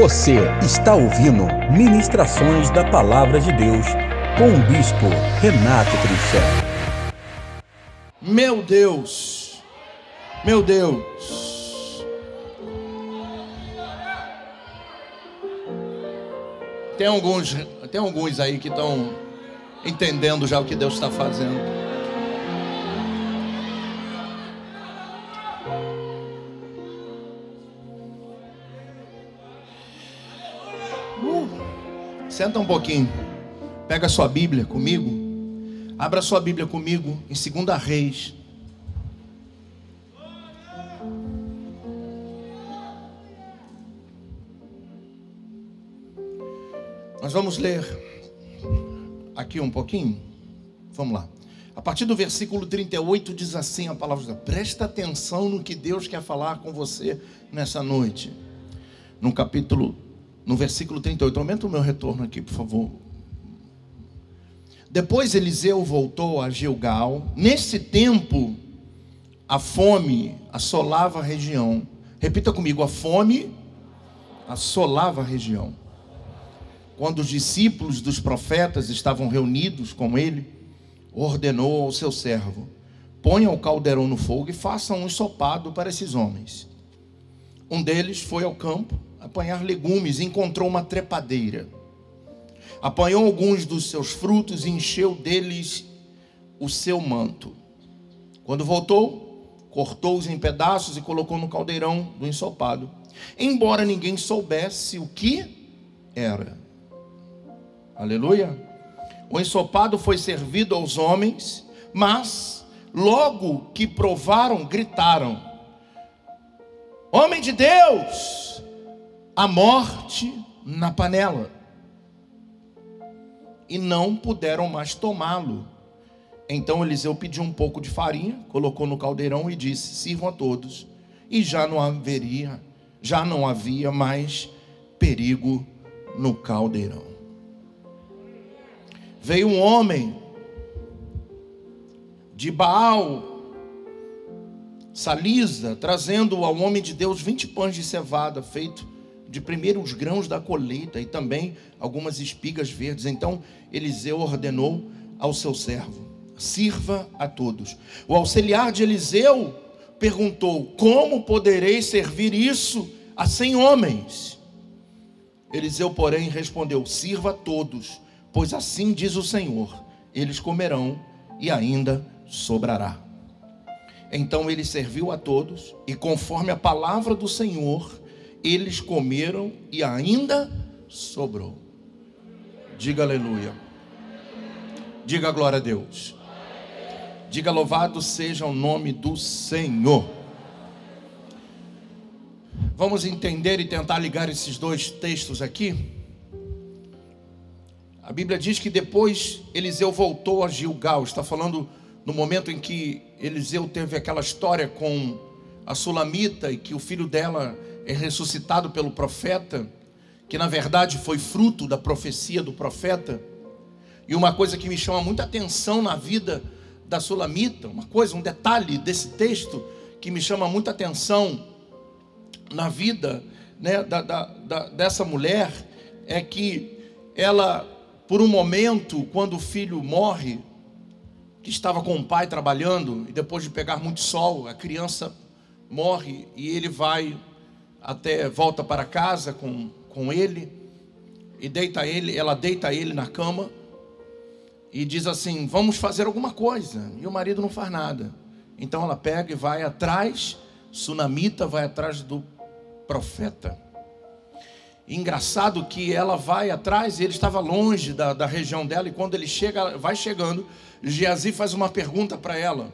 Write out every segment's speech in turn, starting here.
Você está ouvindo Ministrações da Palavra de Deus com o Bispo Renato Trinchel. Meu Deus, meu Deus. Tem alguns, tem alguns aí que estão entendendo já o que Deus está fazendo. Senta um pouquinho. Pega a sua Bíblia comigo. Abra sua Bíblia comigo em 2 Reis. Nós vamos ler aqui um pouquinho. Vamos lá. A partir do versículo 38 diz assim a palavra: Presta atenção no que Deus quer falar com você nessa noite. No capítulo no versículo 38. Aumenta o meu retorno aqui, por favor. Depois Eliseu voltou a Gilgal. Nesse tempo, a fome assolava a região. Repita comigo: a fome assolava a região. Quando os discípulos dos profetas estavam reunidos com ele, ordenou ao seu servo: ponha o caldeirão no fogo e faça um ensopado para esses homens. Um deles foi ao campo apanhar legumes encontrou uma trepadeira. Apanhou alguns dos seus frutos e encheu deles o seu manto. Quando voltou, cortou-os em pedaços e colocou no caldeirão do ensopado, embora ninguém soubesse o que era. Aleluia. O ensopado foi servido aos homens, mas logo que provaram, gritaram: Homem de Deus, a morte na panela. E não puderam mais tomá-lo. Então Eliseu pediu um pouco de farinha, colocou no caldeirão e disse: Sirvam a todos. E já não haveria, já não havia mais perigo no caldeirão. Veio um homem de Baal, Salisa, trazendo ao homem de Deus 20 pães de cevada feito de primeiros grãos da colheita e também algumas espigas verdes. Então Eliseu ordenou ao seu servo: sirva a todos. O auxiliar de Eliseu perguntou: Como poderei servir isso a cem homens? Eliseu, porém, respondeu: Sirva a todos, pois assim diz o Senhor: eles comerão e ainda sobrará. Então ele serviu a todos, e conforme a palavra do Senhor, eles comeram e ainda sobrou. Diga aleluia. Diga glória a Deus. Diga louvado seja o nome do Senhor. Vamos entender e tentar ligar esses dois textos aqui. A Bíblia diz que depois Eliseu voltou a Gilgal. Está falando no momento em que Eliseu teve aquela história com a Sulamita e que o filho dela é ressuscitado pelo profeta, que na verdade foi fruto da profecia do profeta. E uma coisa que me chama muita atenção na vida da Sulamita, uma coisa, um detalhe desse texto que me chama muita atenção na vida né, da, da, da, dessa mulher é que ela, por um momento, quando o filho morre, que estava com o pai trabalhando, e depois de pegar muito sol, a criança morre e ele vai até volta para casa com, com ele e deita ele, ela deita ele na cama e diz assim: "Vamos fazer alguma coisa". E o marido não faz nada. Então ela pega e vai atrás, Sunamita vai atrás do profeta. Engraçado que ela vai atrás, ele estava longe da, da região dela, e quando ele chega, vai chegando, Geazi faz uma pergunta para ela.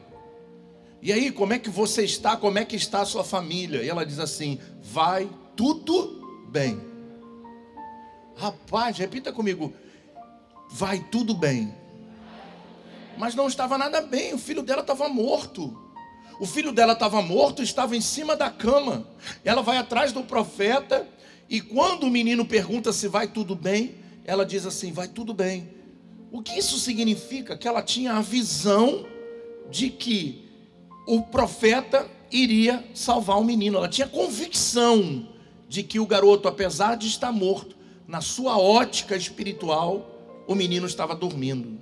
E aí, como é que você está? Como é que está a sua família? E ela diz assim: vai tudo bem. Rapaz, repita comigo. Vai tudo bem. Mas não estava nada bem, o filho dela estava morto. O filho dela estava morto, estava em cima da cama. Ela vai atrás do profeta e quando o menino pergunta se vai tudo bem, ela diz assim: vai tudo bem. O que isso significa? Que ela tinha a visão de que o profeta iria salvar o menino. Ela tinha convicção de que o garoto, apesar de estar morto, na sua ótica espiritual, o menino estava dormindo.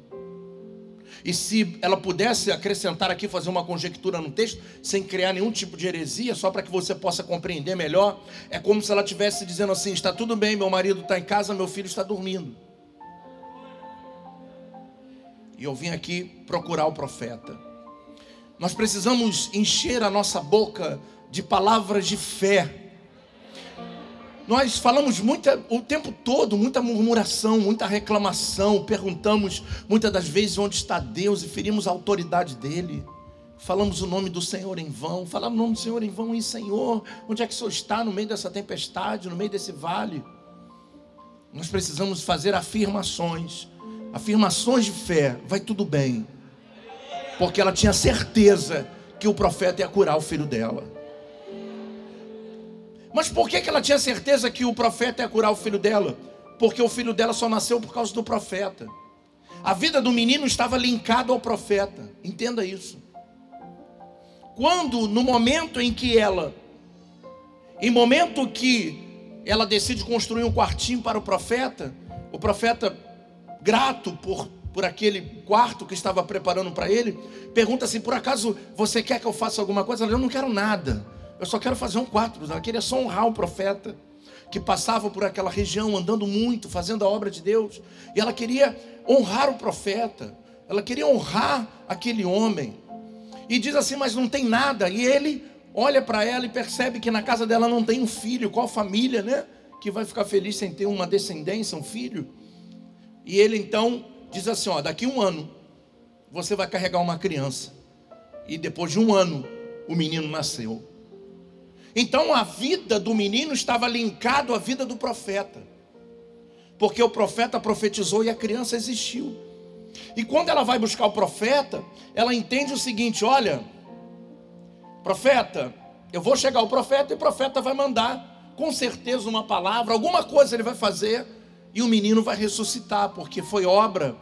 E se ela pudesse acrescentar aqui, fazer uma conjectura no texto, sem criar nenhum tipo de heresia, só para que você possa compreender melhor, é como se ela estivesse dizendo assim: está tudo bem, meu marido está em casa, meu filho está dormindo. E eu vim aqui procurar o profeta. Nós precisamos encher a nossa boca de palavras de fé nós falamos muita, o tempo todo, muita murmuração, muita reclamação, perguntamos muitas das vezes onde está Deus e ferimos a autoridade dele. Falamos o nome do Senhor em vão, falamos o nome do Senhor em vão e Senhor, onde é que o Senhor está no meio dessa tempestade, no meio desse vale? Nós precisamos fazer afirmações, afirmações de fé, vai tudo bem, porque ela tinha certeza que o profeta ia curar o filho dela. Mas por que, ela tinha certeza que o profeta ia curar o filho dela? Porque o filho dela só nasceu por causa do profeta. A vida do menino estava linkada ao profeta. Entenda isso. Quando, no momento em que ela, em momento que ela decide construir um quartinho para o profeta, o profeta, grato por, por aquele quarto que estava preparando para ele, pergunta assim: por acaso você quer que eu faça alguma coisa? Ela, eu não quero nada. Eu só quero fazer um quarto. Ela queria só honrar o profeta que passava por aquela região, andando muito, fazendo a obra de Deus. E ela queria honrar o profeta. Ela queria honrar aquele homem. E diz assim: Mas não tem nada. E ele olha para ela e percebe que na casa dela não tem um filho. Qual família, né? Que vai ficar feliz sem ter uma descendência, um filho. E ele então diz assim: Ó, daqui um ano você vai carregar uma criança. E depois de um ano, o menino nasceu. Então a vida do menino estava linkado à vida do profeta. Porque o profeta profetizou e a criança existiu. E quando ela vai buscar o profeta, ela entende o seguinte: olha, profeta, eu vou chegar ao profeta e o profeta vai mandar com certeza uma palavra, alguma coisa ele vai fazer e o menino vai ressuscitar, porque foi obra,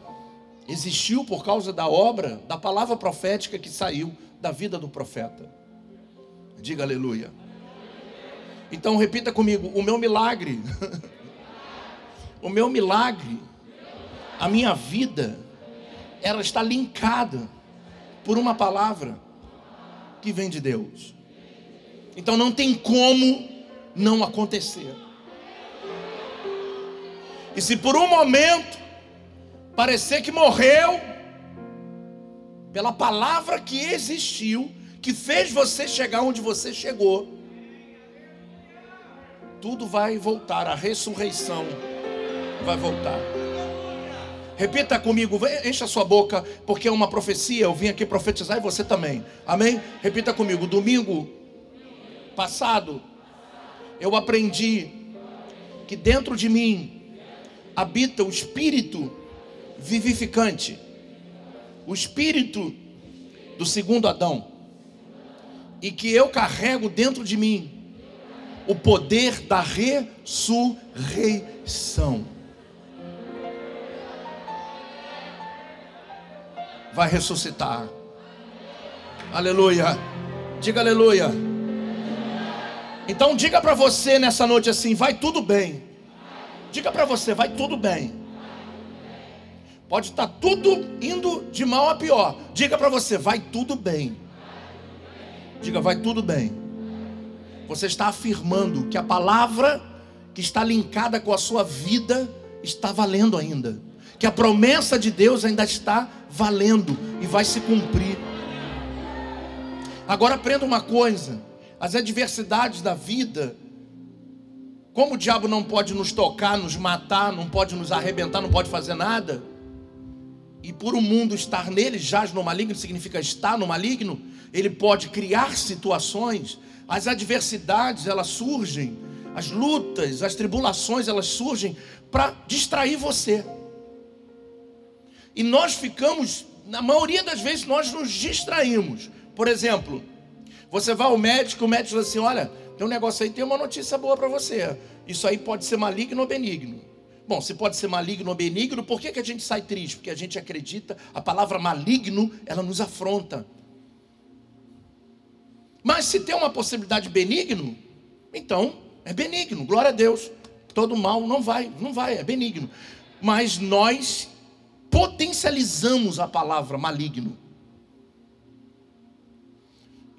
existiu por causa da obra, da palavra profética que saiu da vida do profeta. Diga aleluia. Então repita comigo: o meu milagre, o meu milagre, a minha vida, ela está linkada por uma palavra que vem de Deus. Então não tem como não acontecer. E se por um momento parecer que morreu, pela palavra que existiu, que fez você chegar onde você chegou, tudo vai voltar, a ressurreição vai voltar. Repita comigo, encha sua boca, porque é uma profecia. Eu vim aqui profetizar e você também. Amém? Repita comigo. Domingo passado, eu aprendi que dentro de mim habita o espírito vivificante, o espírito do segundo Adão, e que eu carrego dentro de mim o poder da ressurreição. Vai ressuscitar. Aleluia. Diga aleluia. Então diga para você nessa noite assim, vai tudo bem. Diga para você, vai tudo bem. Pode estar tudo indo de mal a pior. Diga para você, vai tudo bem. Diga, vai tudo bem. Você está afirmando que a palavra que está linkada com a sua vida está valendo ainda. Que a promessa de Deus ainda está valendo e vai se cumprir. Agora aprenda uma coisa: as adversidades da vida, como o diabo não pode nos tocar, nos matar, não pode nos arrebentar, não pode fazer nada, e por o mundo estar nele, jaz no maligno, significa estar no maligno, ele pode criar situações as adversidades, elas surgem, as lutas, as tribulações, elas surgem para distrair você. E nós ficamos, na maioria das vezes, nós nos distraímos. Por exemplo, você vai ao médico, o médico diz assim: Olha, tem um negócio aí, tem uma notícia boa para você. Isso aí pode ser maligno ou benigno. Bom, se pode ser maligno ou benigno, por que, que a gente sai triste? Porque a gente acredita, a palavra maligno, ela nos afronta. Mas se tem uma possibilidade benigno, então É benigno, glória a Deus. Todo mal não vai, não vai, é benigno. Mas nós potencializamos a palavra maligno.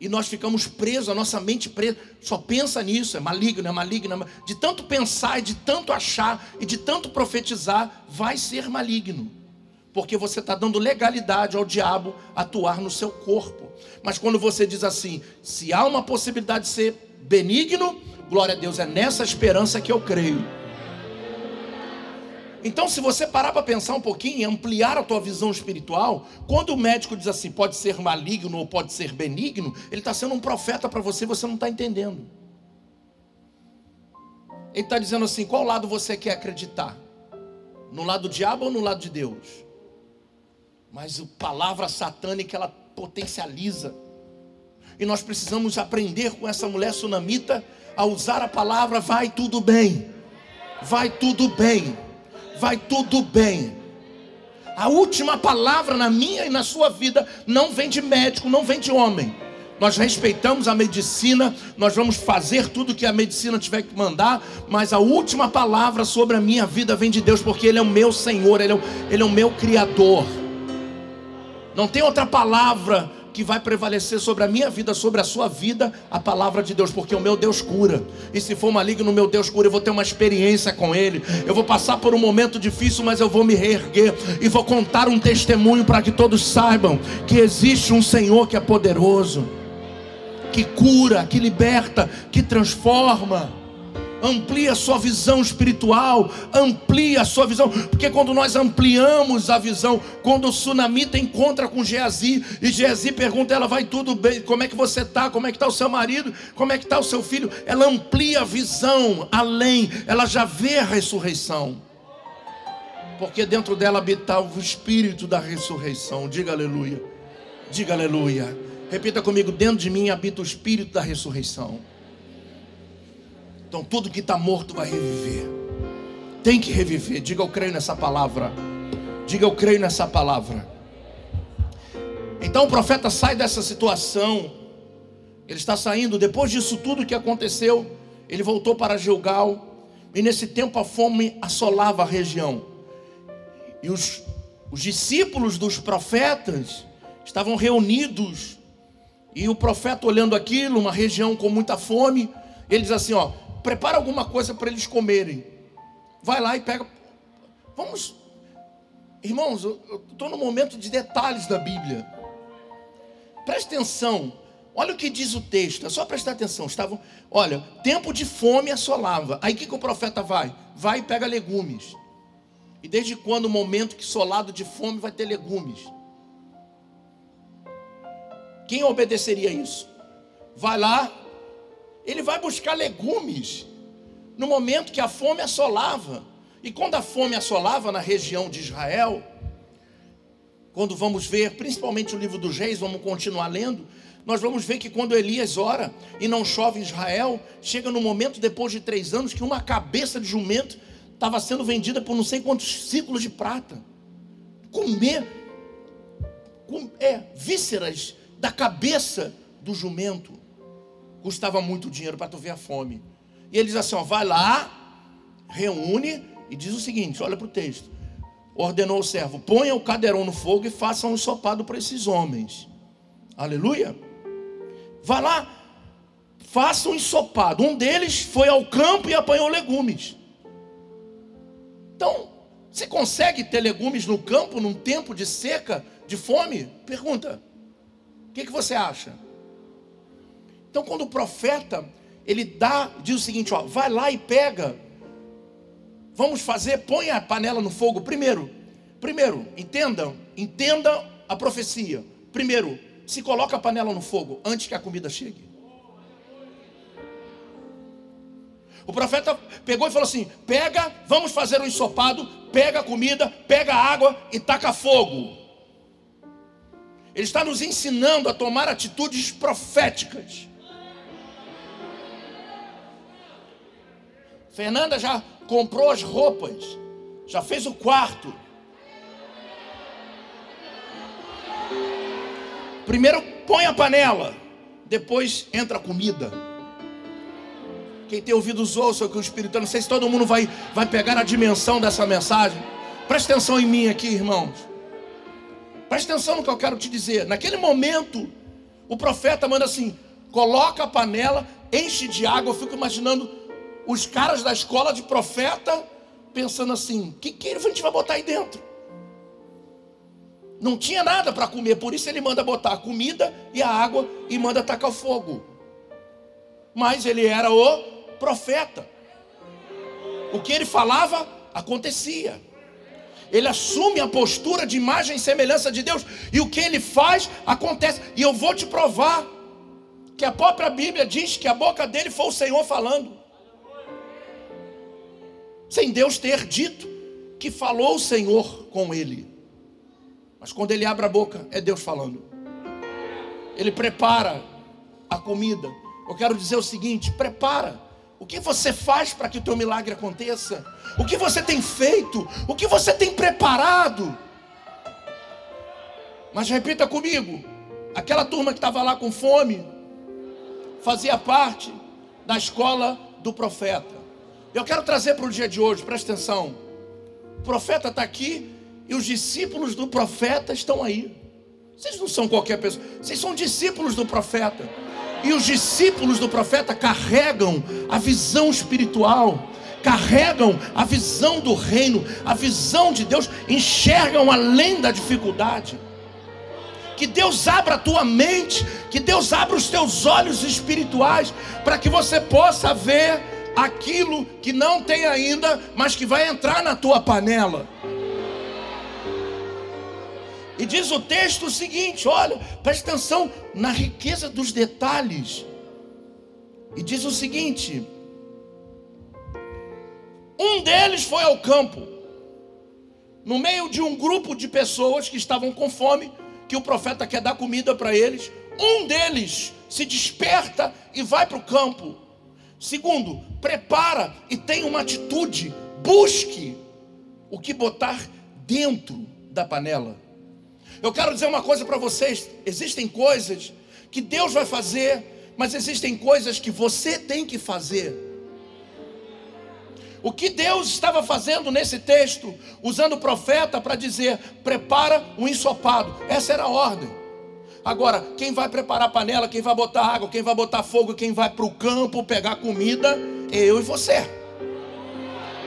E nós ficamos presos, a nossa mente presa, só pensa nisso, é maligno, é maligno. É de tanto pensar, de tanto achar, e de tanto profetizar, vai ser maligno. Porque você está dando legalidade ao diabo atuar no seu corpo. Mas quando você diz assim, se há uma possibilidade de ser benigno, glória a Deus, é nessa esperança que eu creio. Então, se você parar para pensar um pouquinho e ampliar a tua visão espiritual, quando o médico diz assim, pode ser maligno ou pode ser benigno, ele está sendo um profeta para você e você não está entendendo. Ele está dizendo assim: qual lado você quer acreditar? No lado do diabo ou no lado de Deus? Mas a palavra satânica ela potencializa. E nós precisamos aprender com essa mulher sunamita a usar a palavra vai tudo bem. Vai tudo bem vai tudo bem. A última palavra na minha e na sua vida não vem de médico, não vem de homem. Nós respeitamos a medicina, nós vamos fazer tudo que a medicina tiver que mandar, mas a última palavra sobre a minha vida vem de Deus, porque Ele é o meu Senhor, Ele é o, Ele é o meu Criador. Não tem outra palavra que vai prevalecer sobre a minha vida, sobre a sua vida, a palavra de Deus, porque o meu Deus cura. E se for maligno, o meu Deus cura. Eu vou ter uma experiência com Ele. Eu vou passar por um momento difícil, mas eu vou me reerguer e vou contar um testemunho para que todos saibam que existe um Senhor que é poderoso, que cura, que liberta, que transforma amplia a sua visão espiritual, amplia a sua visão, porque quando nós ampliamos a visão, quando o Sunamita encontra com Geazi, e Geazi pergunta, ela vai tudo bem, como é que você está, como é que está o seu marido, como é que está o seu filho, ela amplia a visão, além, ela já vê a ressurreição, porque dentro dela habita o espírito da ressurreição, diga aleluia, diga aleluia, repita comigo, dentro de mim habita o espírito da ressurreição, então tudo que está morto vai reviver. Tem que reviver. Diga eu creio nessa palavra. Diga eu creio nessa palavra. Então o profeta sai dessa situação. Ele está saindo. Depois disso tudo que aconteceu, ele voltou para Gilgal. E nesse tempo a fome assolava a região. E os, os discípulos dos profetas estavam reunidos. E o profeta olhando aquilo, uma região com muita fome, ele diz assim: ó, prepara alguma coisa para eles comerem. Vai lá e pega. Vamos, irmãos, eu estou no momento de detalhes da Bíblia. Preste atenção. Olha o que diz o texto, é só prestar atenção. Estavam, olha, tempo de fome assolava. Aí o que, que o profeta vai? Vai e pega legumes. E desde quando o momento que solado de fome vai ter legumes? Quem obedeceria isso? Vai lá, ele vai buscar legumes no momento que a fome assolava. E quando a fome assolava na região de Israel, quando vamos ver, principalmente o livro dos reis, vamos continuar lendo, nós vamos ver que quando Elias ora e não chove em Israel, chega no momento, depois de três anos, que uma cabeça de jumento estava sendo vendida por não sei quantos ciclos de prata. Comer com, é, vísceras da cabeça do jumento custava muito dinheiro para tu ver a fome. E ele diz assim: ó, vai lá, reúne e diz o seguinte: olha para o texto. Ordenou o servo: ponha o cadeirão no fogo e faça um ensopado para esses homens. Aleluia. Vai lá, faça um ensopado. Um deles foi ao campo e apanhou legumes. Então, você consegue ter legumes no campo num tempo de seca, de fome? Pergunta. O que, que você acha? Então, quando o profeta ele dá, diz o seguinte: ó, vai lá e pega. Vamos fazer, põe a panela no fogo. Primeiro, primeiro, entendam, entenda a profecia. Primeiro, se coloca a panela no fogo antes que a comida chegue. O profeta pegou e falou assim: pega, vamos fazer um ensopado, pega a comida, pega a água e taca fogo. Ele está nos ensinando a tomar atitudes proféticas. Fernanda já comprou as roupas, já fez o quarto. Primeiro põe a panela, depois entra a comida. Quem tem ouvidos ouça o que o Espírito, não sei se todo mundo vai, vai pegar a dimensão dessa mensagem. Preste atenção em mim aqui, irmãos. Preste atenção no que eu quero te dizer. Naquele momento, o profeta manda assim: coloca a panela, enche de água. Eu fico imaginando os caras da escola de profeta pensando assim: o que, que a gente vai botar aí dentro? Não tinha nada para comer, por isso ele manda botar a comida e a água e manda tacar o fogo. Mas ele era o profeta. O que ele falava acontecia. Ele assume a postura de imagem e semelhança de Deus, e o que ele faz acontece. E eu vou te provar que a própria Bíblia diz que a boca dele foi o Senhor falando. Sem Deus ter dito que falou o Senhor com ele. Mas quando ele abre a boca, é Deus falando. Ele prepara a comida. Eu quero dizer o seguinte: prepara. O que você faz para que o teu milagre aconteça? O que você tem feito? O que você tem preparado? Mas repita comigo: aquela turma que estava lá com fome fazia parte da escola do profeta. Eu quero trazer para o dia de hoje, presta atenção. O profeta está aqui e os discípulos do profeta estão aí. Vocês não são qualquer pessoa, vocês são discípulos do profeta. E os discípulos do profeta carregam a visão espiritual, carregam a visão do reino, a visão de Deus, enxergam além da dificuldade. Que Deus abra a tua mente, que Deus abra os teus olhos espirituais, para que você possa ver aquilo que não tem ainda, mas que vai entrar na tua panela. E diz o texto o seguinte: olha, preste atenção na riqueza dos detalhes. E diz o seguinte: um deles foi ao campo, no meio de um grupo de pessoas que estavam com fome, que o profeta quer dar comida para eles. Um deles se desperta e vai para o campo. Segundo, prepara e tem uma atitude, busque o que botar dentro da panela. Eu quero dizer uma coisa para vocês: existem coisas que Deus vai fazer, mas existem coisas que você tem que fazer. O que Deus estava fazendo nesse texto, usando o profeta para dizer: prepara o um ensopado. Essa era a ordem. Agora, quem vai preparar a panela, quem vai botar água, quem vai botar fogo, quem vai para o campo pegar comida, é eu e você.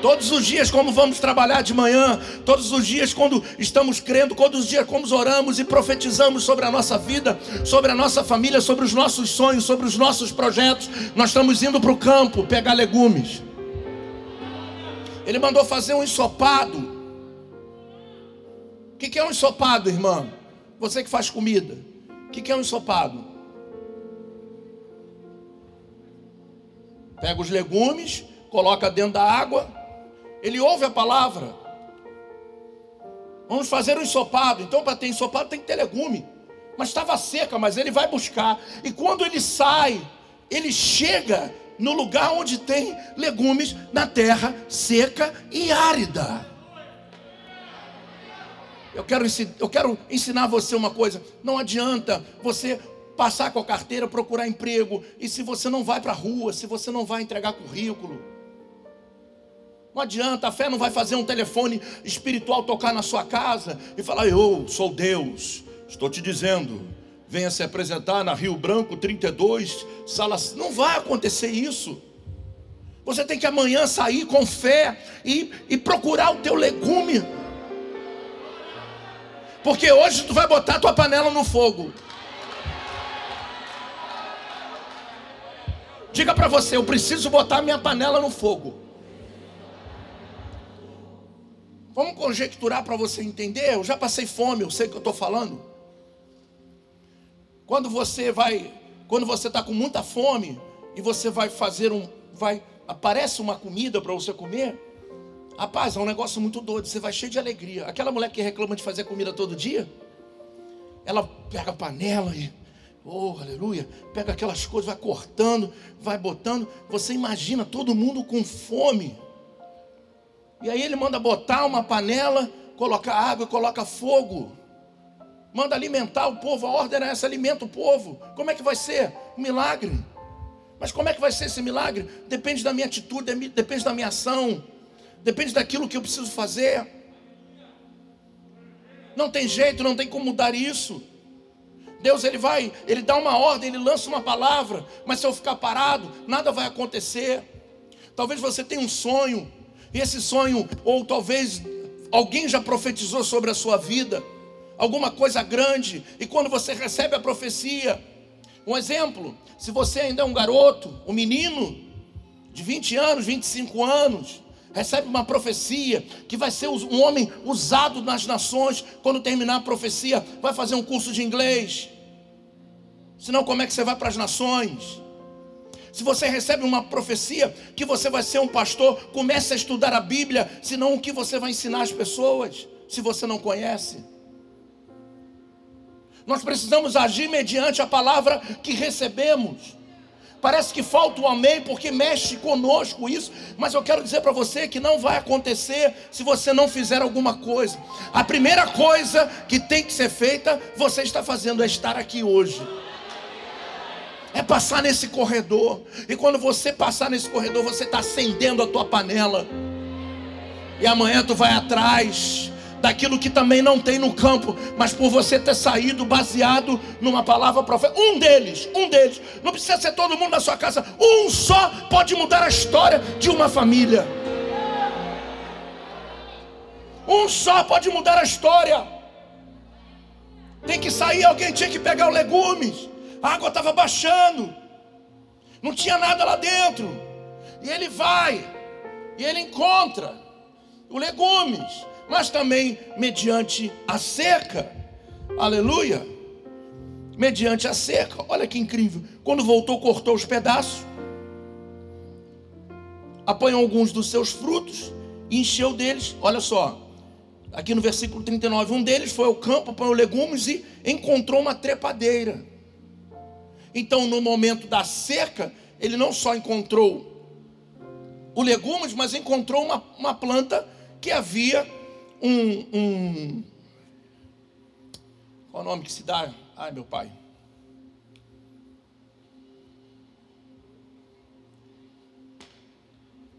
Todos os dias, como vamos trabalhar de manhã, todos os dias, quando estamos crendo, todos os dias, como oramos e profetizamos sobre a nossa vida, sobre a nossa família, sobre os nossos sonhos, sobre os nossos projetos, nós estamos indo para o campo pegar legumes. Ele mandou fazer um ensopado. O que é um ensopado, irmã? Você que faz comida. O que é um ensopado? Pega os legumes, coloca dentro da água, ele ouve a palavra. Vamos fazer um ensopado. Então, para ter ensopado, tem que ter legume. Mas estava seca, mas ele vai buscar. E quando ele sai, ele chega no lugar onde tem legumes na terra seca e árida. Eu quero, eu quero ensinar você uma coisa: não adianta você passar com a carteira, procurar emprego, e se você não vai para a rua, se você não vai entregar currículo, não adianta, a fé não vai fazer um telefone espiritual tocar na sua casa e falar: Eu sou Deus, estou te dizendo, venha se apresentar na Rio Branco 32, sala. Não vai acontecer isso. Você tem que amanhã sair com fé e, e procurar o teu legume. Porque hoje tu vai botar tua panela no fogo. Diga para você, eu preciso botar minha panela no fogo. Vamos conjecturar para você entender. Eu já passei fome, eu sei o que eu estou falando. Quando você vai, quando você está com muita fome e você vai fazer um, vai aparece uma comida para você comer, rapaz, é um negócio muito doido. Você vai cheio de alegria. Aquela mulher que reclama de fazer comida todo dia, ela pega a panela e Oh, aleluia. Pega aquelas coisas, vai cortando, vai botando. Você imagina todo mundo com fome. E aí ele manda botar uma panela, colocar água coloca fogo. Manda alimentar o povo. A ordem era essa: alimenta o povo. Como é que vai ser? Um milagre. Mas como é que vai ser esse milagre? Depende da minha atitude, depende da minha ação, depende daquilo que eu preciso fazer. Não tem jeito, não tem como mudar isso. Deus ele vai, ele dá uma ordem, ele lança uma palavra, mas se eu ficar parado, nada vai acontecer. Talvez você tenha um sonho, e esse sonho, ou talvez alguém já profetizou sobre a sua vida, alguma coisa grande, e quando você recebe a profecia, um exemplo, se você ainda é um garoto, um menino de 20 anos, 25 anos, recebe uma profecia que vai ser um homem usado nas nações. Quando terminar a profecia, vai fazer um curso de inglês. Senão, como é que você vai para as nações? Se você recebe uma profecia que você vai ser um pastor, comece a estudar a Bíblia, senão o que você vai ensinar as pessoas, se você não conhece. Nós precisamos agir mediante a palavra que recebemos. Parece que falta o amém porque mexe conosco isso, mas eu quero dizer para você que não vai acontecer se você não fizer alguma coisa. A primeira coisa que tem que ser feita, você está fazendo é estar aqui hoje. É passar nesse corredor. E quando você passar nesse corredor, você está acendendo a tua panela. E amanhã tu vai atrás daquilo que também não tem no campo, mas por você ter saído baseado numa palavra profética. Um deles, um deles, não precisa ser todo mundo na sua casa, um só pode mudar a história de uma família. Um só pode mudar a história. Tem que sair, alguém tinha que pegar os legumes. A água estava baixando. Não tinha nada lá dentro. E ele vai. E ele encontra os legumes mas também mediante a seca. Aleluia! Mediante a seca. Olha que incrível. Quando voltou, cortou os pedaços, apanhou alguns dos seus frutos e encheu deles. Olha só, aqui no versículo 39, um deles foi ao campo, apanhou legumes e encontrou uma trepadeira. Então, no momento da seca, ele não só encontrou o legumes, mas encontrou uma, uma planta que havia um, um. Qual o nome que se dá? Ai, meu pai.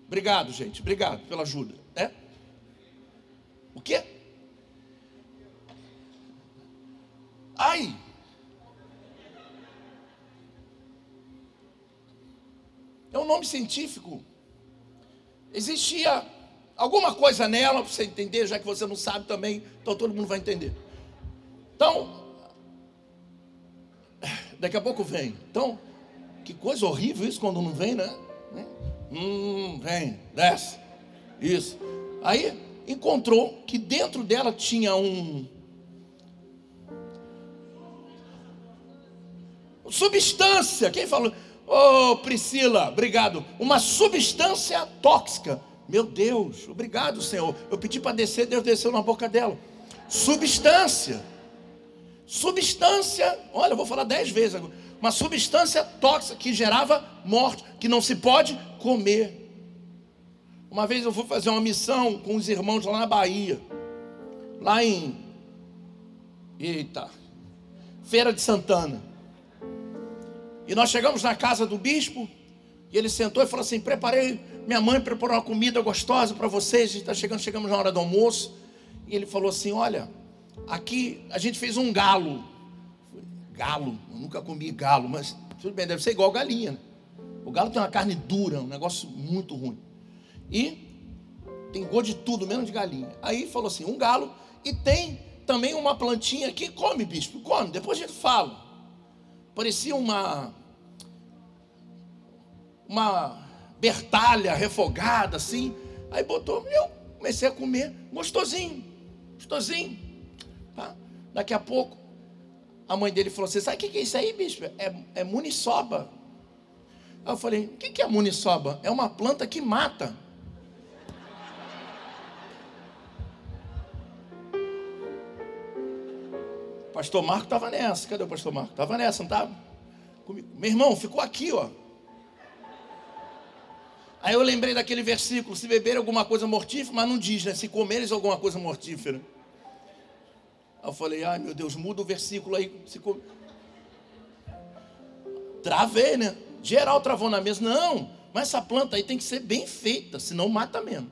Obrigado, gente. Obrigado pela ajuda. É? O quê? Ai! É um nome científico. Existia alguma coisa nela para você entender, já que você não sabe também, então todo mundo vai entender. Então, daqui a pouco vem. Então, que coisa horrível isso quando não vem, né? Hum, vem, desce. Isso. Aí encontrou que dentro dela tinha um substância. Quem falou? Ô oh, Priscila, obrigado. Uma substância tóxica meu Deus, obrigado, Senhor. Eu pedi para descer, Deus desceu na boca dela. Substância. Substância, olha, eu vou falar dez vezes agora. Uma substância tóxica que gerava morte, que não se pode comer. Uma vez eu fui fazer uma missão com os irmãos lá na Bahia. Lá em. Eita. Feira de Santana. E nós chegamos na casa do bispo. E ele sentou e falou assim: Preparei minha mãe preparou uma comida gostosa para vocês, está chegando, chegamos na hora do almoço. E ele falou assim: Olha, aqui a gente fez um galo. Galo, eu nunca comi galo, mas tudo bem, deve ser igual galinha. Né? O galo tem uma carne dura, um negócio muito ruim. E tem gosto de tudo, menos de galinha. Aí falou assim: um galo, e tem também uma plantinha que come, bispo, come, depois a gente fala. Parecia uma. Uma bertalha refogada assim. Aí botou, eu comecei a comer, gostosinho, gostosinho. Tá? Daqui a pouco, a mãe dele falou assim: Sabe o que é isso aí, bicho? É, é muniçoba. Aí eu falei: O que é muniçoba? É uma planta que mata. Pastor Marco estava nessa. Cadê o pastor Marco? Estava nessa, não estava? Meu irmão, ficou aqui, ó. Aí eu lembrei daquele versículo: se beber alguma coisa mortífera, mas não diz, né? Se comeres alguma coisa mortífera. Aí eu falei: ai meu Deus, muda o versículo aí. Se com... Travei, né? Geral travou na mesa. Não, mas essa planta aí tem que ser bem feita, senão mata mesmo.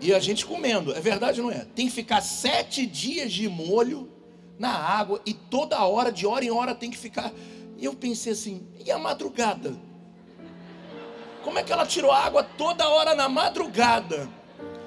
E a gente comendo, é verdade ou não é? Tem que ficar sete dias de molho na água e toda hora, de hora em hora, tem que ficar. E eu pensei assim, e a madrugada? Como é que ela tirou água toda hora na madrugada?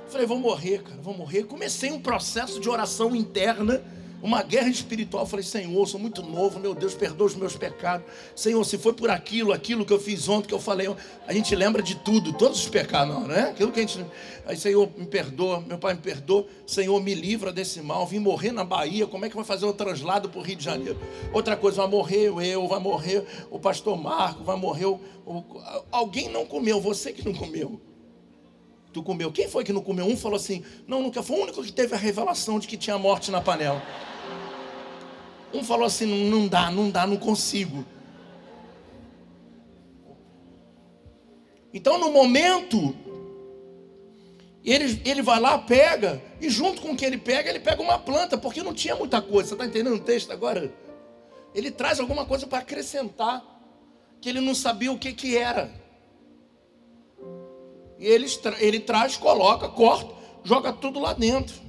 Falei, vou morrer, cara, vou morrer. Comecei um processo de oração interna uma guerra espiritual. falei, Senhor, sou muito novo, meu Deus, perdoa os meus pecados. Senhor, se foi por aquilo, aquilo que eu fiz ontem, que eu falei, a gente lembra de tudo, todos os pecados, não, né? Aquilo que a gente. Aí, Senhor, me perdoa, meu pai me perdoa, Senhor, me livra desse mal. Vim morrer na Bahia, como é que vai fazer o translado para o Rio de Janeiro? Outra coisa, vai morrer eu, vai morrer o pastor Marco, vai morrer o, alguém não comeu, você que não comeu tu comeu. Quem foi que não comeu? Um falou assim: não, nunca foi o único que teve a revelação de que tinha morte na panela. Um falou assim: não dá, não dá, não consigo. Então, no momento, ele, ele vai lá, pega, e junto com o que ele pega, ele pega uma planta, porque não tinha muita coisa. Você está entendendo o texto agora? Ele traz alguma coisa para acrescentar, que ele não sabia o que, que era. E ele, ele traz, coloca, corta, joga tudo lá dentro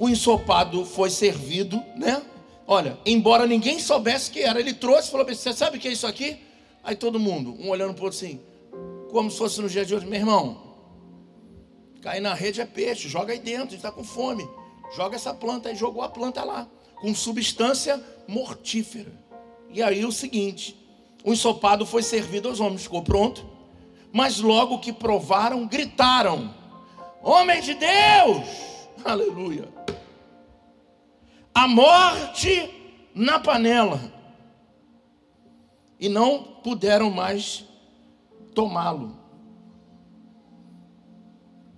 o ensopado foi servido, né? Olha, embora ninguém soubesse que era, ele trouxe e falou: Você sabe o que é isso aqui? Aí todo mundo, um olhando para o outro assim, como se fosse no dia de hoje, meu irmão, cair na rede é peixe, joga aí dentro, está com fome. Joga essa planta aí, jogou a planta lá, com substância mortífera. E aí o seguinte: o ensopado foi servido aos homens, ficou pronto, mas logo que provaram, gritaram: Homem de Deus! Aleluia! a morte na panela. E não puderam mais tomá-lo.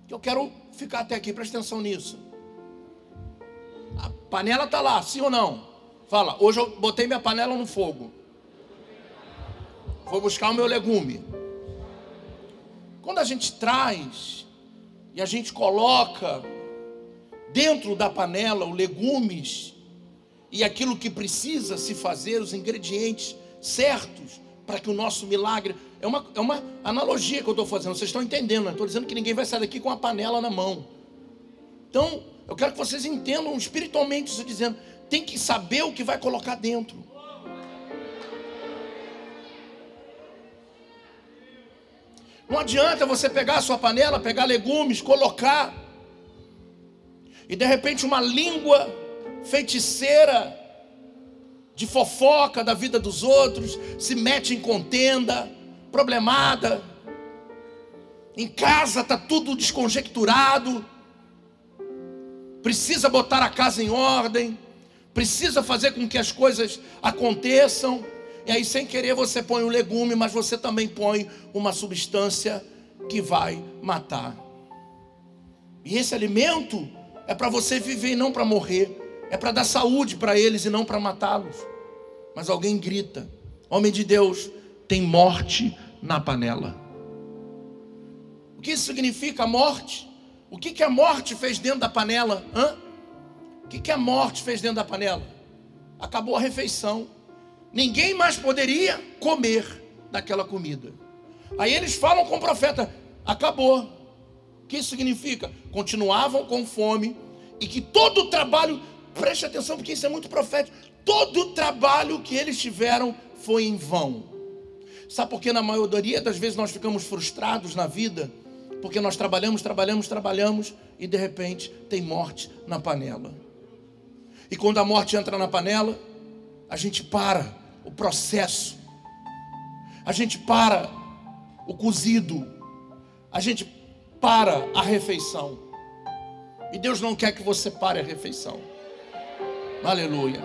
Eu quero ficar até aqui, presta atenção nisso. A panela está lá, sim ou não? Fala, hoje eu botei minha panela no fogo. Vou buscar o meu legume. Quando a gente traz e a gente coloca dentro da panela os legumes e aquilo que precisa se fazer, os ingredientes certos para que o nosso milagre. É uma, é uma analogia que eu estou fazendo, vocês estão entendendo, estou dizendo que ninguém vai sair daqui com a panela na mão. Então, eu quero que vocês entendam espiritualmente isso dizendo, tem que saber o que vai colocar dentro. Não adianta você pegar a sua panela, pegar legumes, colocar e de repente uma língua feiticeira de fofoca da vida dos outros se mete em contenda, problemada. Em casa está tudo desconjecturado. Precisa botar a casa em ordem. Precisa fazer com que as coisas aconteçam. E aí, sem querer, você põe um legume, mas você também põe uma substância que vai matar. E esse alimento é para você viver e não para morrer. É para dar saúde para eles e não para matá-los. Mas alguém grita: Homem de Deus, tem morte na panela. O que significa morte? O que, que a morte fez dentro da panela? Hã? O que, que a morte fez dentro da panela? Acabou a refeição. Ninguém mais poderia comer daquela comida. Aí eles falam com o profeta: acabou que isso significa? Continuavam com fome e que todo o trabalho, preste atenção porque isso é muito profético, todo o trabalho que eles tiveram foi em vão. Sabe por que na maioria das vezes nós ficamos frustrados na vida? Porque nós trabalhamos, trabalhamos, trabalhamos e de repente tem morte na panela. E quando a morte entra na panela, a gente para o processo, a gente para o cozido, a gente para a refeição. E Deus não quer que você pare a refeição. Aleluia.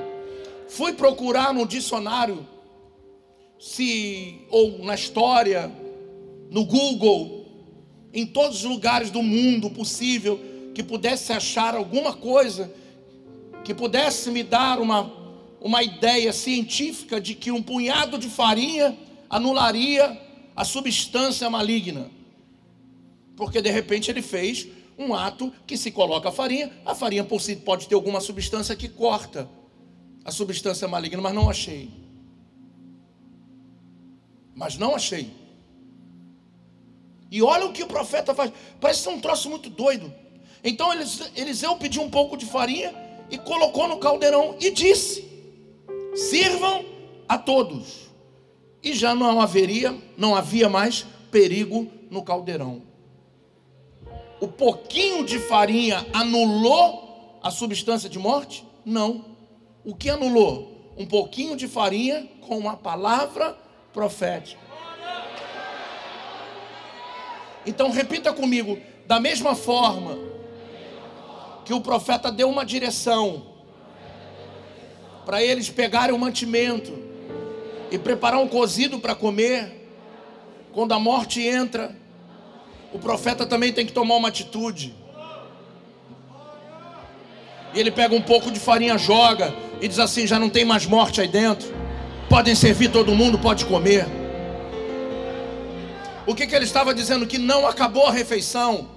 Fui procurar no dicionário se ou na história, no Google, em todos os lugares do mundo possível que pudesse achar alguma coisa que pudesse me dar uma uma ideia científica de que um punhado de farinha anularia a substância maligna porque de repente ele fez um ato que se coloca a farinha, a farinha por si pode ter alguma substância que corta a substância maligna, mas não achei. mas não achei. E olha o que o profeta faz. Parece ser um troço muito doido. Então Eliseu pediu um pouco de farinha e colocou no caldeirão e disse: Sirvam a todos. E já não haveria, não havia mais perigo no caldeirão. O pouquinho de farinha anulou a substância de morte? Não. O que anulou? Um pouquinho de farinha com uma palavra profética. Então repita comigo, da mesma forma que o profeta deu uma direção para eles pegarem o mantimento e preparar um cozido para comer, quando a morte entra, o profeta também tem que tomar uma atitude. E ele pega um pouco de farinha, joga e diz assim: já não tem mais morte aí dentro. Podem servir todo mundo, pode comer. O que, que ele estava dizendo? Que não acabou a refeição.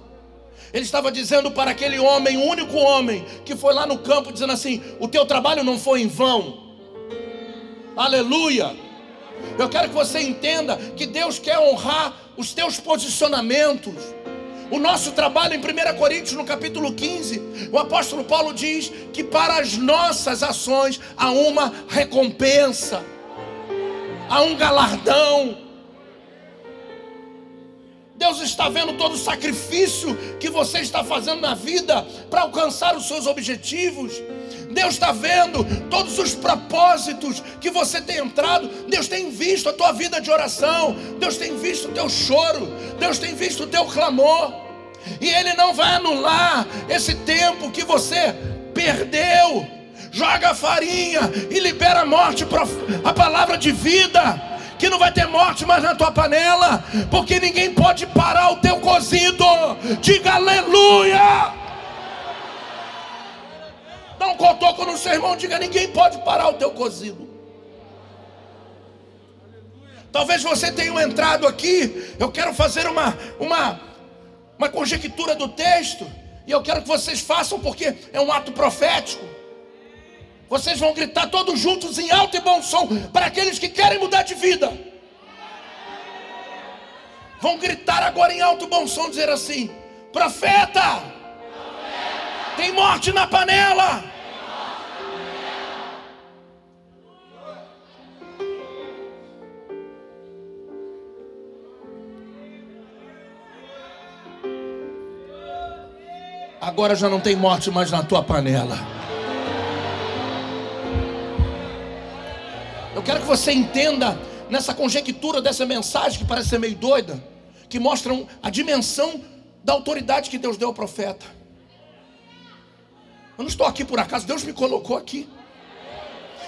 Ele estava dizendo para aquele homem, o único homem, que foi lá no campo, dizendo assim: O teu trabalho não foi em vão. Aleluia. Eu quero que você entenda que Deus quer honrar os teus posicionamentos. O nosso trabalho em 1 Coríntios, no capítulo 15, o apóstolo Paulo diz que para as nossas ações há uma recompensa, há um galardão. Deus está vendo todo o sacrifício que você está fazendo na vida para alcançar os seus objetivos. Deus está vendo todos os propósitos que você tem entrado. Deus tem visto a tua vida de oração. Deus tem visto o teu choro. Deus tem visto o teu clamor. E Ele não vai anular esse tempo que você perdeu. Joga a farinha e libera a morte, a palavra de vida que não vai ter morte mais na tua panela, porque ninguém pode parar o teu cozido. Diga aleluia. Dá um cotoco no seu irmão, diga: ninguém pode parar o teu cozido. Talvez você tenha entrado aqui. Eu quero fazer uma, uma, uma conjectura do texto. E eu quero que vocês façam, porque é um ato profético. Vocês vão gritar todos juntos em alto e bom som para aqueles que querem mudar de vida. Vão gritar agora em alto e bom som, dizer assim: Profeta, Profeta. tem morte na panela. Agora já não tem morte mais na tua panela. Eu quero que você entenda nessa conjectura dessa mensagem que parece ser meio doida, que mostram a dimensão da autoridade que Deus deu ao profeta. Eu não estou aqui por acaso, Deus me colocou aqui.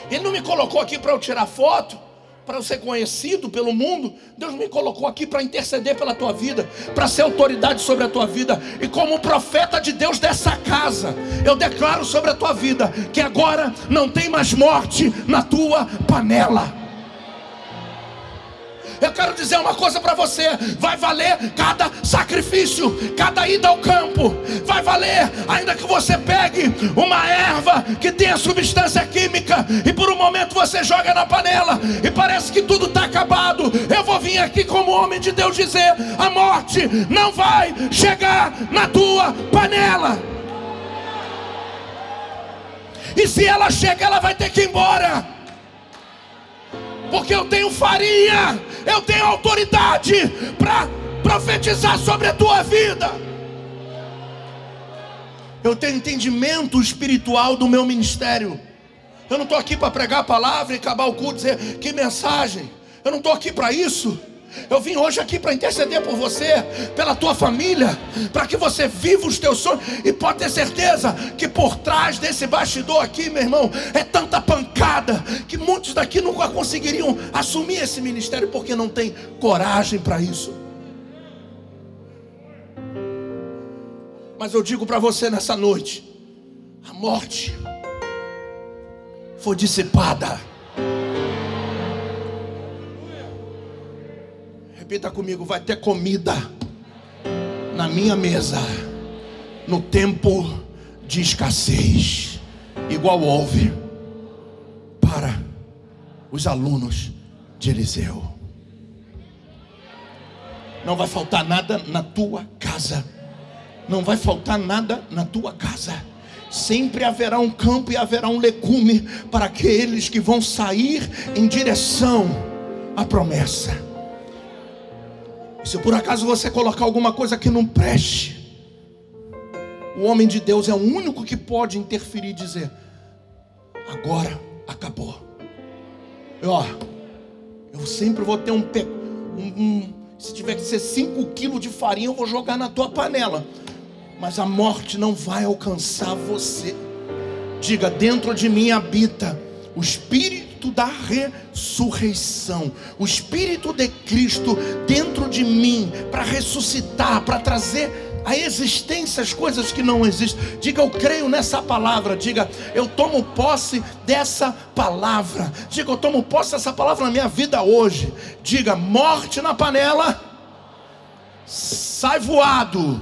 Ele não me colocou aqui para eu tirar foto para eu ser conhecido pelo mundo, Deus me colocou aqui para interceder pela tua vida, para ser autoridade sobre a tua vida, e como profeta de Deus dessa casa, eu declaro sobre a tua vida que agora não tem mais morte na tua panela. Eu quero dizer uma coisa para você: vai valer cada sacrifício, cada ida ao campo, vai valer, ainda que você pegue uma erva que tenha substância química e por um momento você joga na panela e parece que tudo está acabado. Eu vou vir aqui como homem de Deus dizer: a morte não vai chegar na tua panela. E se ela chega, ela vai ter que ir embora porque eu tenho farinha, eu tenho autoridade para profetizar sobre a tua vida. Eu tenho entendimento espiritual do meu ministério. Eu não estou aqui para pregar a palavra e acabar o culto e dizer que mensagem. Eu não estou aqui para isso. Eu vim hoje aqui para interceder por você, pela tua família, para que você viva os teus sonhos. E pode ter certeza que por trás desse bastidor aqui, meu irmão, é tanta pancada daqui nunca conseguiriam assumir esse ministério porque não tem coragem para isso. Mas eu digo para você nessa noite: a morte foi dissipada. Repita comigo: vai ter comida na minha mesa no tempo de escassez, igual houve os alunos de Eliseu. Não vai faltar nada na tua casa. Não vai faltar nada na tua casa. Sempre haverá um campo e haverá um legume para aqueles que vão sair em direção à promessa. Se por acaso você colocar alguma coisa que não preste, o homem de Deus é o único que pode interferir e dizer: agora acabou. Eu, ó, eu sempre vou ter um, um, um se tiver que ser 5 quilos de farinha, eu vou jogar na tua panela. Mas a morte não vai alcançar você. Diga: dentro de mim habita o Espírito da ressurreição, o Espírito de Cristo dentro de mim, para ressuscitar, para trazer a existência as coisas que não existem. Diga, eu creio nessa palavra. Diga, eu tomo posse dessa palavra. Diga, eu tomo posse dessa palavra na minha vida hoje. Diga, morte na panela, sai voado.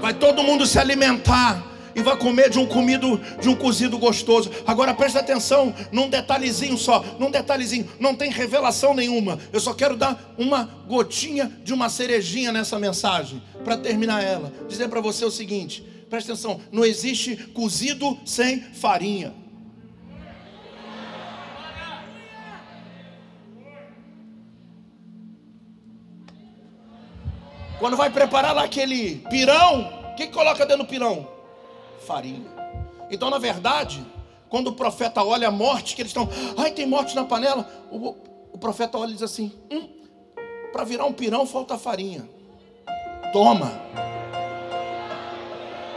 Vai todo mundo se alimentar e vai comer de um comido, de um cozido gostoso. Agora presta atenção num detalhezinho só, num detalhezinho, não tem revelação nenhuma. Eu só quero dar uma gotinha de uma cerejinha nessa mensagem para terminar ela. Dizer para você o seguinte: presta atenção, não existe cozido sem farinha. Quando vai preparar lá aquele pirão, o que, que coloca dentro do pirão? Farinha. Então, na verdade, quando o profeta olha a morte, que eles estão, ai, tem morte na panela, o, o profeta olha e diz assim: hum, para virar um pirão falta farinha. Toma.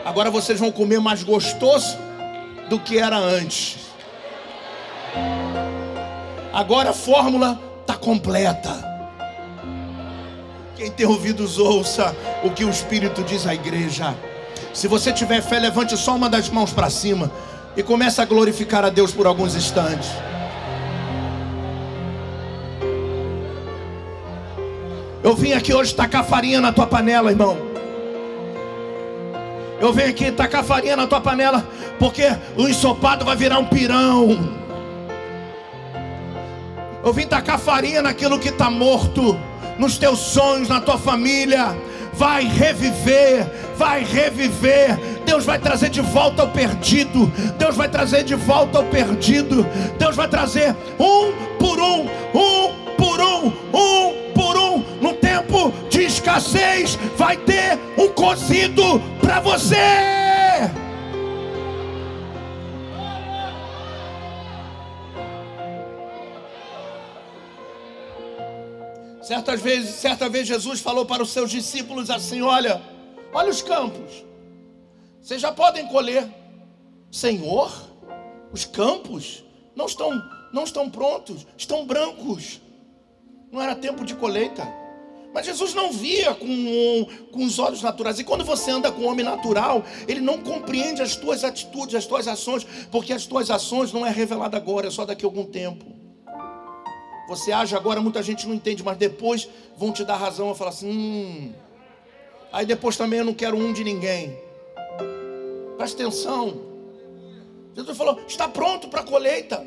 Agora vocês vão comer mais gostoso do que era antes. Agora a fórmula está completa. Quem tem ouvidos, ouça o que o Espírito diz à igreja. Se você tiver fé, levante só uma das mãos para cima e comece a glorificar a Deus por alguns instantes. Eu vim aqui hoje tacar farinha na tua panela, irmão. Eu venho aqui tacar farinha na tua panela, porque o ensopado vai virar um pirão. Eu vim tacar farinha naquilo que está morto, nos teus sonhos, na tua família vai reviver, vai reviver. Deus vai trazer de volta o perdido. Deus vai trazer de volta o perdido. Deus vai trazer um por um, um por um, um por um. No tempo de escassez, vai ter um cozido para você. Certas vezes, certa vez Jesus falou para os seus discípulos assim: Olha, olha os campos. Vocês já podem colher. Senhor, os campos não estão, não estão prontos, estão brancos. Não era tempo de colheita. Mas Jesus não via com, com os olhos naturais. E quando você anda com o homem natural, ele não compreende as tuas atitudes, as tuas ações, porque as tuas ações não é revelada agora, é só daqui a algum tempo. Você age agora, muita gente não entende, mas depois vão te dar razão e falar assim: hum. Aí depois também eu não quero um de ninguém. Presta atenção. Jesus falou: está pronto para a colheita.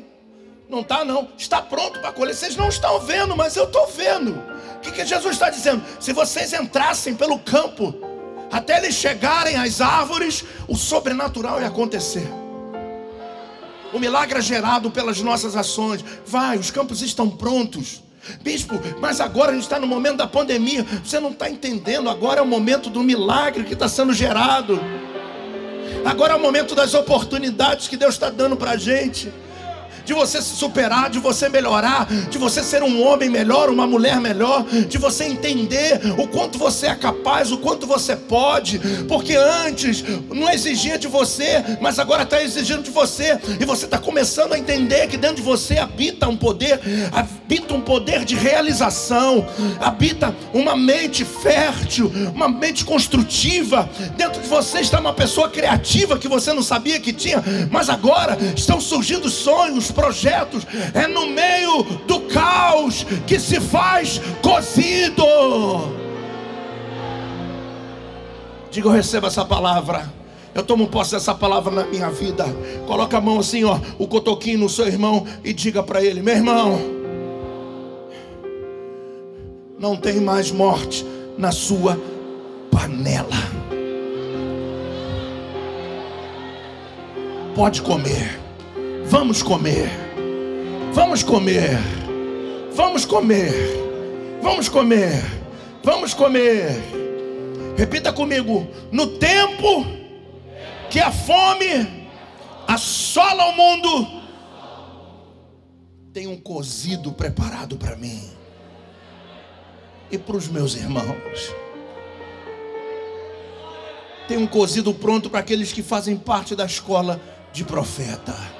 Não está, não. Está pronto para a colheita. Vocês não estão vendo, mas eu estou vendo. O que, que Jesus está dizendo? Se vocês entrassem pelo campo, até eles chegarem às árvores, o sobrenatural ia acontecer. O milagre é gerado pelas nossas ações. Vai, os campos estão prontos. Bispo, mas agora a gente está no momento da pandemia. Você não está entendendo. Agora é o momento do milagre que está sendo gerado. Agora é o momento das oportunidades que Deus está dando para a gente de você se superar, de você melhorar, de você ser um homem melhor, uma mulher melhor, de você entender o quanto você é capaz, o quanto você pode, porque antes não exigia de você, mas agora está exigindo de você, e você está começando a entender que dentro de você habita um poder, habita um poder de realização, habita uma mente fértil, uma mente construtiva. Dentro de você está uma pessoa criativa que você não sabia que tinha, mas agora estão surgindo sonhos, projetos, é no meio do caos que se faz cozido. Diga, eu recebo essa palavra. Eu tomo posse dessa palavra na minha vida. Coloca a mão assim, ó, o cotoquinho no seu irmão e diga para ele: meu irmão, Não tem mais morte na sua panela. Pode comer. Vamos comer. Vamos comer. Vamos comer. Vamos comer. Vamos comer. Repita comigo. No tempo que a fome assola o mundo, tem um cozido preparado para mim e para os meus irmãos. Tem um cozido pronto para aqueles que fazem parte da escola de profeta.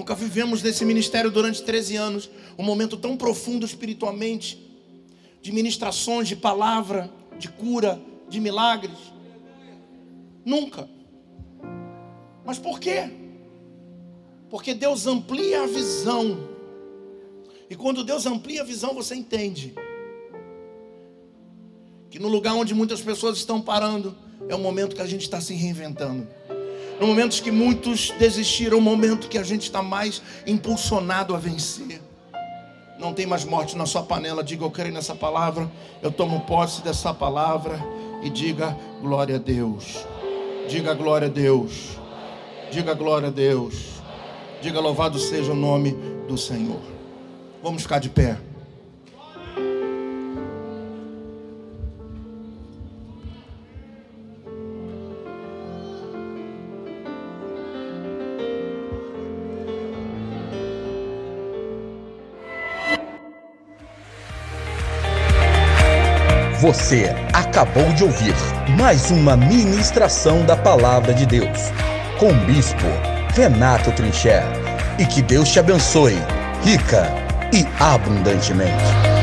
Nunca vivemos nesse ministério durante 13 anos um momento tão profundo espiritualmente, de ministrações, de palavra, de cura, de milagres. Nunca. Mas por quê? Porque Deus amplia a visão. E quando Deus amplia a visão, você entende que no lugar onde muitas pessoas estão parando, é o momento que a gente está se reinventando. No momento que muitos desistiram, é o momento que a gente está mais impulsionado a vencer. Não tem mais morte na sua panela. Diga, eu creio nessa palavra. Eu tomo posse dessa palavra. E diga, glória a Deus. Diga, glória a Deus. Diga, glória a Deus. Diga, louvado seja o nome do Senhor. Vamos ficar de pé. Você acabou de ouvir mais uma ministração da Palavra de Deus com o Bispo Renato Trincher. E que Deus te abençoe, rica e abundantemente.